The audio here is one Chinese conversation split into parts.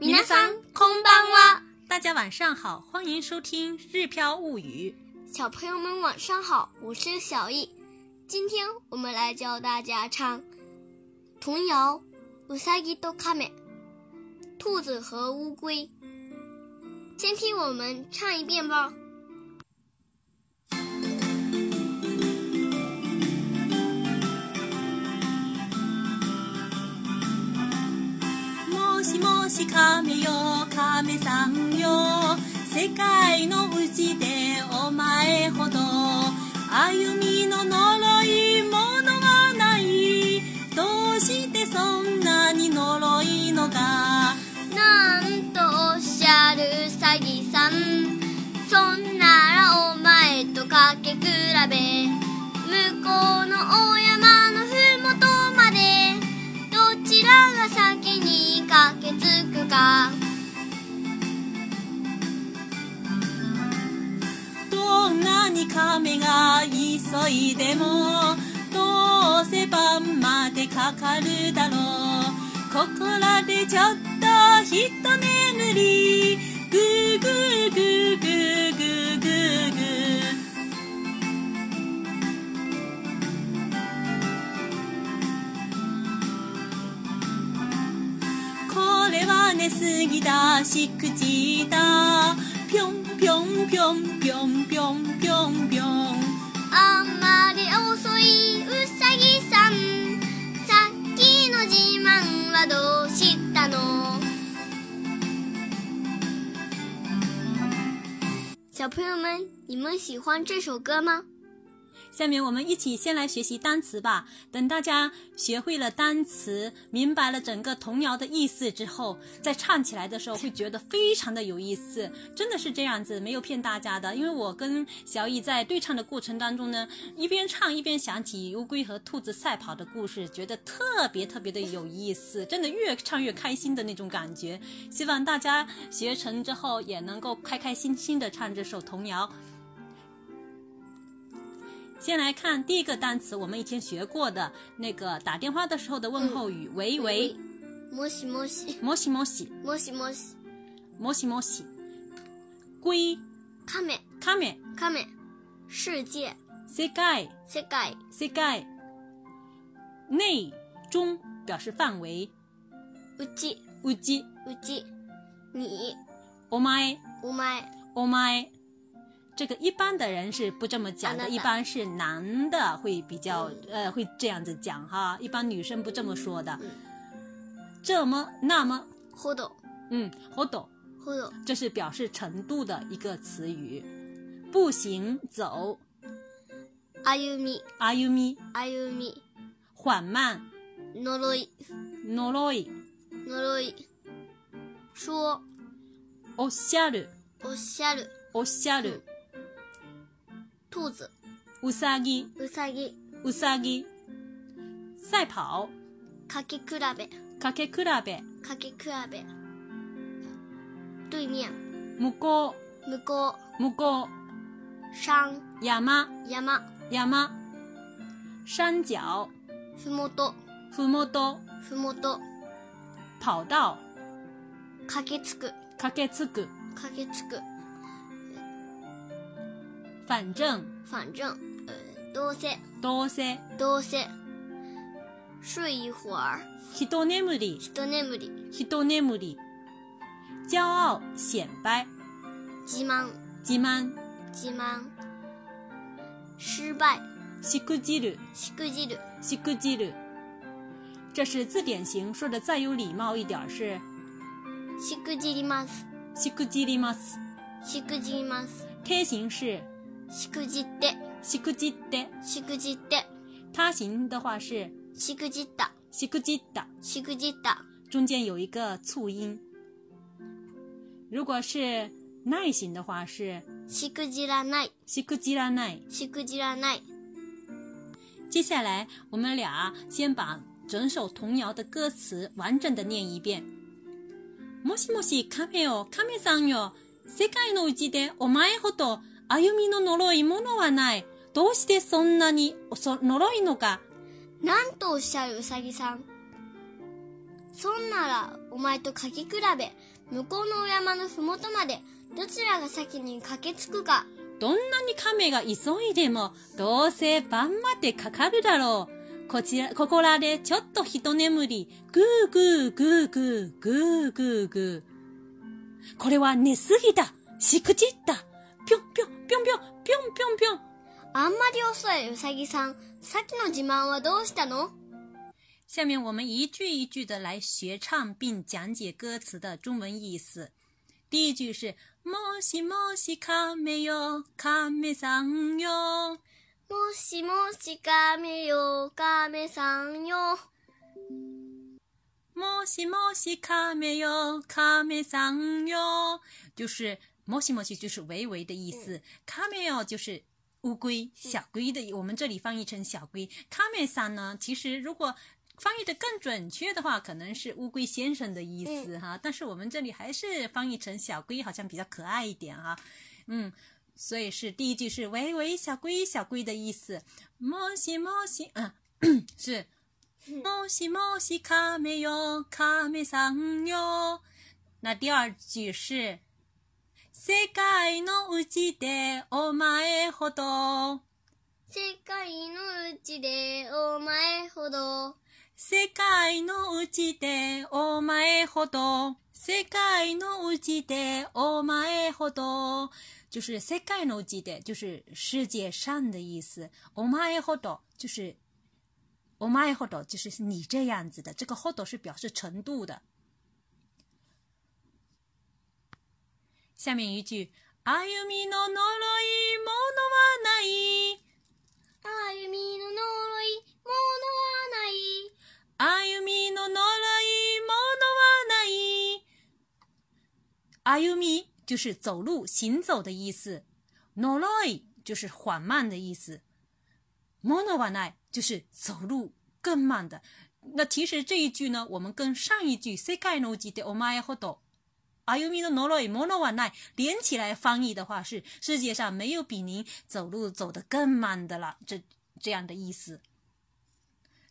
皆さんこんばんは。大家晚上好，欢迎收听《日飘物语》。小朋友们晚上好，我是小易。今天我们来教大家唱童谣《うさぎと亀》，兔子和乌龟。先听我们唱一遍吧。 し亀よ亀さんよ。世界のうちでお前ほど歩みの呪いものはない。どうしてそんなに呪いのかなんとおっしゃるうさぎさん。そんならお前とかけ比べ向こうのおが先に駆けつくか。どんなに亀が急いでもどうせ晩までかかるだろう。ここらでちょっとひと眠り。ぐーぐーぐーぐーこれは寝すぎだしくじだぴょんぴょんぴょんぴょんぴょんぴょんぴょんあんまり遅いうさぎさんさっきの自慢はどうしたの小朋友们，你们喜欢这首歌吗？ 下面我们一起先来学习单词吧。等大家学会了单词，明白了整个童谣的意思之后，再唱起来的时候会觉得非常的有意思。真的是这样子，没有骗大家的。因为我跟小易在对唱的过程当中呢，一边唱一边想起乌龟和兔子赛跑的故事，觉得特别特别的有意思。真的越唱越开心的那种感觉。希望大家学成之后也能够开开心心的唱这首童谣。先来看第一个单词，我们以前学过的那个打电话的时候的问候语，喂喂，もしもしもしもし，もしもしもしもし，龟亀亀亀世界世界世界世界，内中表示范围，うちうちうち你お前お前お前。 这个一般的人是不这么讲的，啊那一般是男的会比较呃会这样子讲哈，一般女生不这么说的。这么那么，ほど嗯，我懂。ほど这是表示程度的一个词语。步行走，歩み歩み，歩み缓慢，呪い呪い，呪い说おっしゃる，おっしゃるおっしゃる， 兔子。うさぎ，うさぎ。うさぎ，赛跑，かけ比べ。かけ比べ，かけ比べ。对面向こ向こう，向こう，う。山。山，山。山，山脚，ふもと。ふもと，ふもと。跑道，かけつく。かけつく，かけつく反正，反正呃どうせどうせ，どうせ睡一会儿一眠り。一眠り一眠り骄傲显摆自慢自慢自慢失败しくじるしくじるしくじる这是字典型说的再有礼貌一点儿是しくじりますしくじりますしくじります贴形是 しくじってしくじってしくじって他形的话是しくじったしくじったしくじった中间有一个促音如果是耐形的话是しくじらないしくじらないしくじらない接下来我们俩先把整首童谣的歌词完整的念一遍。もしもし亀よ亀さんよ世界のうちでお前ほど 歩みの呪いものはない。どうしてそんなにそ呪いのか？なんとおっしゃるうさぎさんそんならお前とかけ比べ向こうのお山のふもとまでどちらが先に駆けつくかどんなに亀が急いでも、どうせ晩までかかるだろう。こちら、ここらでちょっと一眠り、ぐーぐーぐーぐーぐーぐーぐー。これは寝すぎだ。しくじった。ぴょんぴょんぴょんぴょんぴょんぴょんぴょん。あんまり遅いうさぎさんさっきの自慢はどうしたの下面我们一句一句的来学唱并讲解歌词的中文意思。第一句是“もしもし亀よ亀さんよもしもし亀よ亀さんよもしもし亀よ亀さんよ”，就是“ もしもし”就是喂喂的意思，“亀よ”就是乌龟、小龟的，我们这里翻译成小龟。亀さん呢，其实如果翻译的更准确的话，可能是乌龟先生的意思哈，但是我们这里还是翻译成小龟，好像比较可爱一点哈。嗯，所以是第一句是“喂喂小龟小龟”的意思。もしもし，嗯，是もしもし亀よ亀さんよ。那第二句是 世界のうちでお前ほど。世界のうちでお前ほど世界のうちでお前ほど。世界のうちでお前ほど。就是世界のうちで，就是世界上的意思。お前ほど就是お前ほど就是你这样子的。这个ほど是表示程度的。下面一句，歩みの呪いものはない。歩みの呪いものはない歩みの呪いものはない。歩み就是走路、行走的意思，呪い就是缓慢的意思，ものはない就是走路更慢的。那其实这一句呢，我们跟上一句世界のうちでお前ほど。 歩みの呪いものはない连起来翻译的话是世界上没有比您走路走得更慢的了，这这样的意思。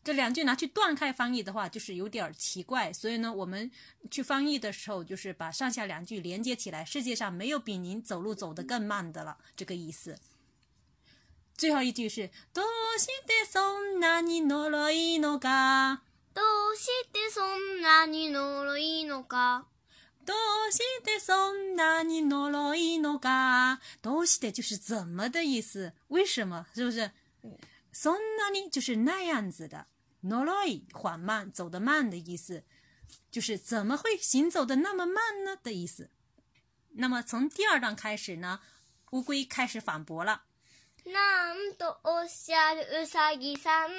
这两句拿去断开翻译的话，就是有点奇怪。所以呢，我们去翻译的时候，就是把上下两句连接起来。世界上没有比您走路走得更慢的了，这个意思。最后一句是どうしてそんなに呪いのか？どうしてそんなに呪いのか どうしてそんなに呪いのか？どうして就是怎么的意思？为什么？是不是？そんなに就是那样子的。呪い缓慢，走得慢的意思，就是怎么会行走的那么慢呢的意思。那么从第二段开始呢，乌龟开始反驳了。なんとおっしゃるうさぎさん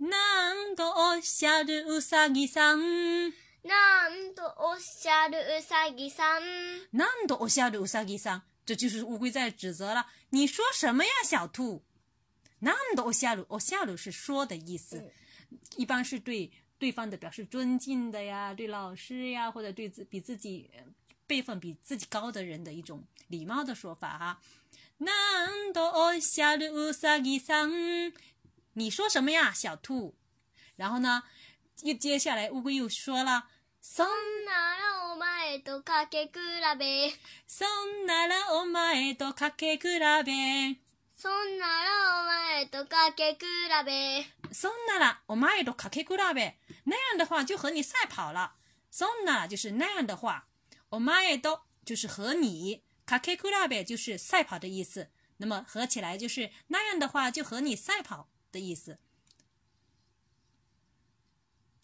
なんとおっしゃるうさぎさん。 なんとおっしゃるうさぎさんなんとおっしゃるうさぎさん。这就是乌龟在指责了。你说什么呀，小兔？なんとおっしゃる，おっしゃる是说的意思。一般是对对方的表示尊敬的呀，对老师呀，或者对自比自己辈分比自己高的人的一种礼貌的说法哈。なんとおっしゃるうさぎさん，你说什么呀，小兔？然后呢， 又接下来乌龟又说了，そそんならお前とかけ比べそんならお前とかけ比べ。そんならお前とかけ比べそんならお前とかけ比べ，那样的话就和你赛跑了。そんなら就是那样的话，お前と就是和你，かけ比べ就是赛跑的意思。那么合起来就是那样的话就和你赛跑的意思。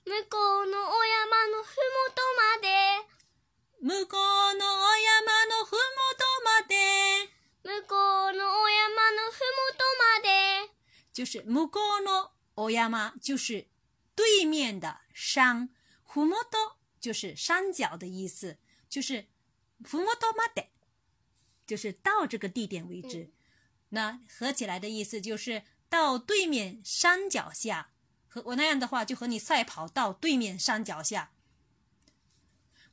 向こうのお山のふもとまで。向こうのお山のふもとまで，向こうのお山のふもとまで。就是向こうのお山就是对面的山，ふもと就是山脚的意思，就是ふもとまで，就是到这个地点为止。那合起来的意思就是到对面山脚下，和我那样的话就和你赛跑到对面山脚下。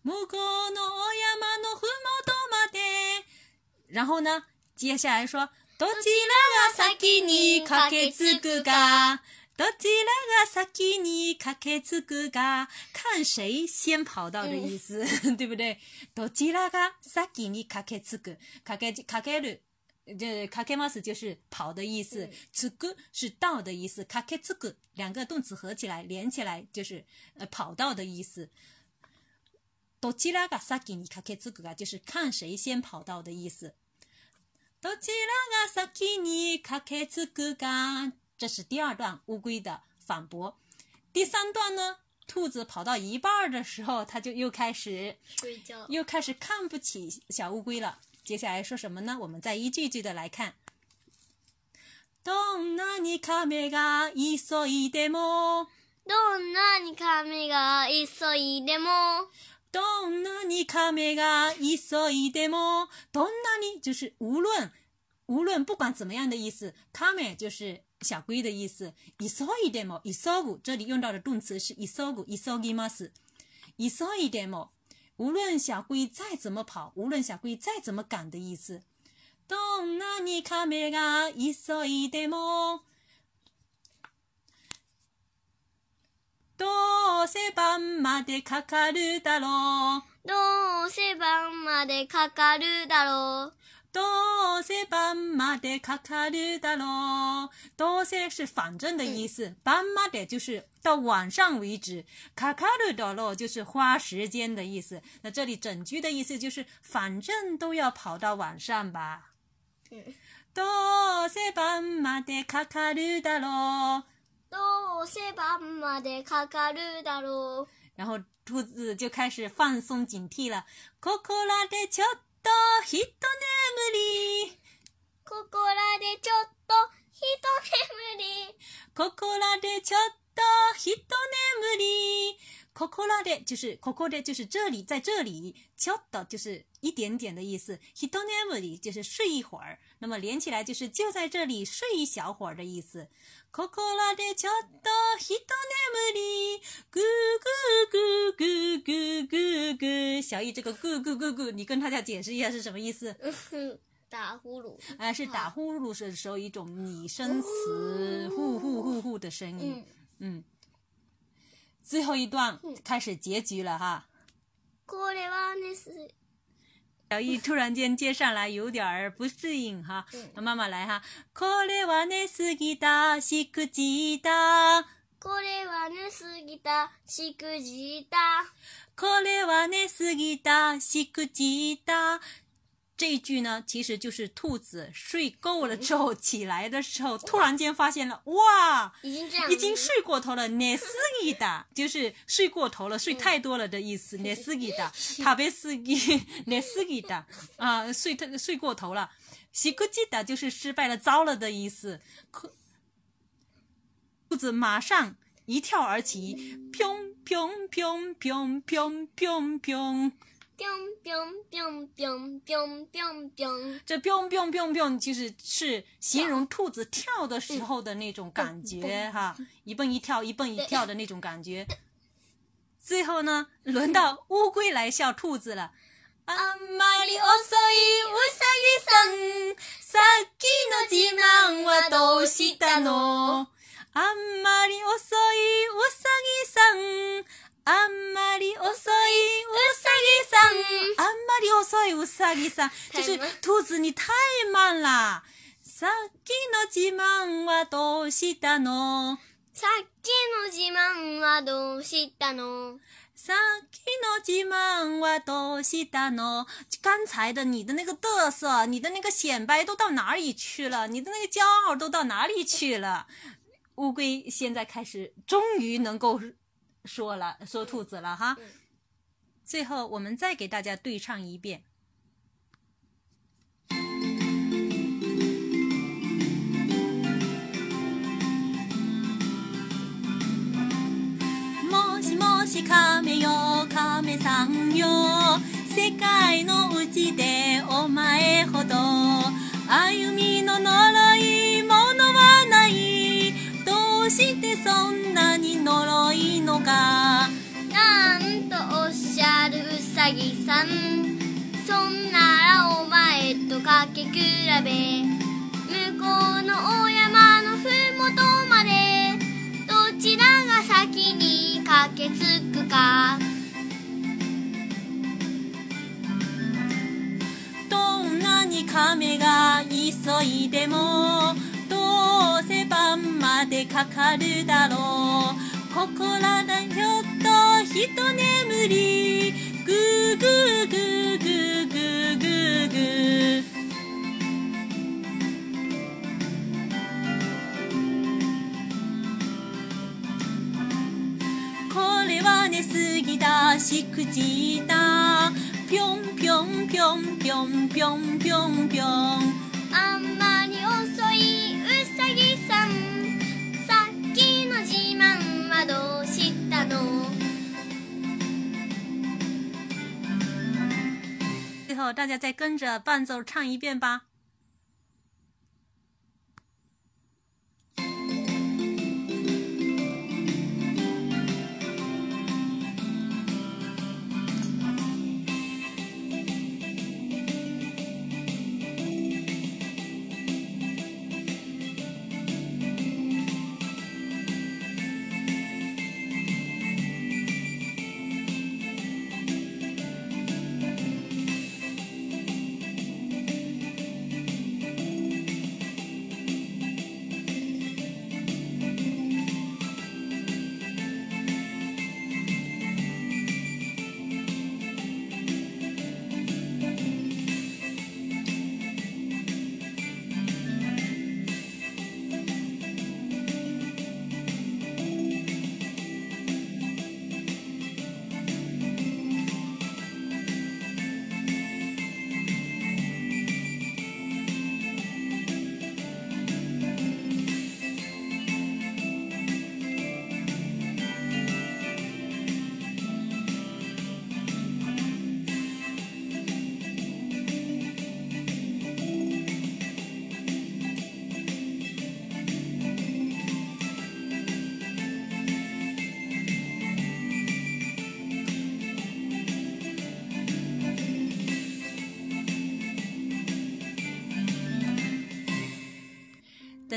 向こうのお山のふもとまで。然后呢，接下来说，どちらが先に駆けつくか。どちらが先に駆けつくが，看谁先跑到的意思，对不对？どちらが先に駆けつく，駆け駆ける。这かけます就是跑的意思，つく是到的意思，かけつく两个动词合起来连起来就是呃跑到的意思。どちらが先に駆けつくが就是看谁先跑到的意思。どちらが先に駆けつくが，这是第二段乌龟的反驳。第三段呢，兔子跑到一半的时候，它就又开始睡觉。又开始看不起小乌龟了。 接下来说什么呢？我们再一句句的来看。どんなに亀が急いでも，どんなに亀が急いでも，どんなに亀が急いでも，どんなに就是无论无论不管怎么样的意思。亀就是小龟的意思。急いでも急ぐ，这里用到的动词是急ぐ、急ぎます。急いでも。 无论小龟再怎么跑，无论小龟再怎么赶的意思。どんなに亀が急いでも，どうせ晩までかかるだろう。どうせ晩までかかるだろう。どうせ晩までかかるだろう。どうせ是反正的意思，晩まで就是到晚上为止，かかるだろう就是花时间的意思。那这里整句的意思就是反正都要跑到晚上吧。どうせ晩までかかるだろう。どうせ晩までかかるだろう。然后兔子就开始放松警惕了。ここらでちょっ と一眠り。ここらでちょっと一眠り。ここらでちょっと一眠り。ここらで就是ここで就是这里，在这里。ちょっと就是一点点的意思。一眠り就是睡一会儿。那么连起来就是就在这里睡一小会儿的意思。ここらでちょっと一眠り。咕咕咕咕咕咕咕。小易这个咕咕咕咕，你跟大家解释一下是什么意思？打呼噜。哎，是打呼噜的时候一种拟声词，呼呼呼呼的声音。嗯。最后一段开始结局了哈。これはねす。小易突然间接上来有点儿不适应哈，那妈妈来哈。これはねすぎたしくじた。これはねすぎたしくじた。 これはねすぎたしくじた。这一句呢，其实就是兔子睡够了之后起来的时候，突然间发现了，哇，已经这样，已经睡过头了。寝すぎた就是睡过头了，睡太多了的意思。寝すぎた、食べすぎ、寝すぎた啊，睡太睡过头了。しくじた就是失败了、糟了的意思。兔子马上 一跳而起，砰砰砰砰砰砰砰。biang biang biang biang biang biang biang，这 biang biang biang biang 就是是形容兔子跳的时候的那种感觉哈，一蹦一跳一蹦一跳的那种感觉。最后呢，轮到乌龟来笑兔子了。あんまり遅いうさぎさん、さっきの自慢はどうしたの？ あんまり遅いうさぎさん。あんまり遅いうさぎさん，あんまり遅いうさぎさん，就是兔子你太慢了。さっきの自慢はどうしたの？さっきの自慢はどうしたの？さっきの自慢はどうしたの？刚才的你的那个嘚瑟，你的那个显摆都到哪里去了？你的那个骄傲都到哪里去了？乌龟现在开始，终于能够。说了，说兔子了哈。最后，我们再给大家对唱一遍。もしもし亀よ亀さんよ世界のうちでお前 うさん。そんならお前とかけ比べ向こうの大山のふもとまでどちらが先に駆けつくか。どんなに亀が急いでもどうせ晩までかかるだろう。ここらだひょっとひと眠り。ぐーぐーぐーぐーぐーぐーぐーこれはねすぎだしくじいたぴょんぴょんぴょんぴょんぴょんぴょんぴょん大家再跟着伴奏唱一遍吧。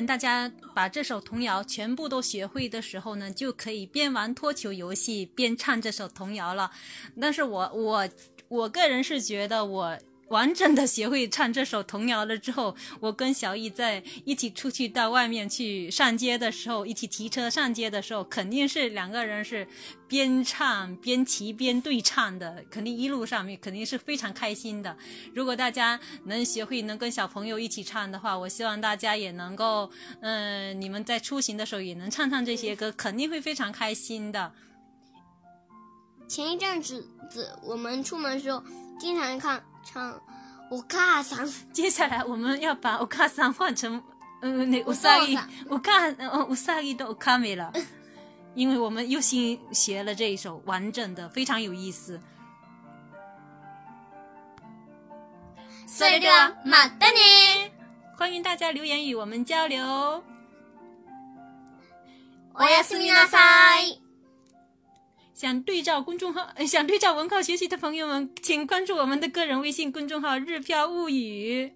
大家把这首童谣全部都学会的时候呢，就可以边玩脱球游戏边唱这首童谣了。但是我我我个人是觉得我。完整的学会唱这首童谣了之后，我跟小易在一起出去到外面去上街的时候，一起提车上街的时候，肯定是两个人是边唱边骑边对唱的，肯定一路上面肯定是非常开心的。如果大家能学会能跟小朋友一起唱的话，我希望大家也能够，嗯，你们在出行的时候也能唱唱这些歌，肯定会非常开心的。前一阵子子我们出门的时候，经常看唱我卡桑，接下来我们要把我卡桑换成，嗯，那乌萨伊，我卡，呃，乌萨伊的乌卡美了，因为我们又新学了这一首完整的，非常有意思。それではまたね。欢迎大家留言与我们交流。おやすみなさい。 想对照公众号、想对照文考学习的朋友们，请关注我们的个人微信公众号“日飘物语”。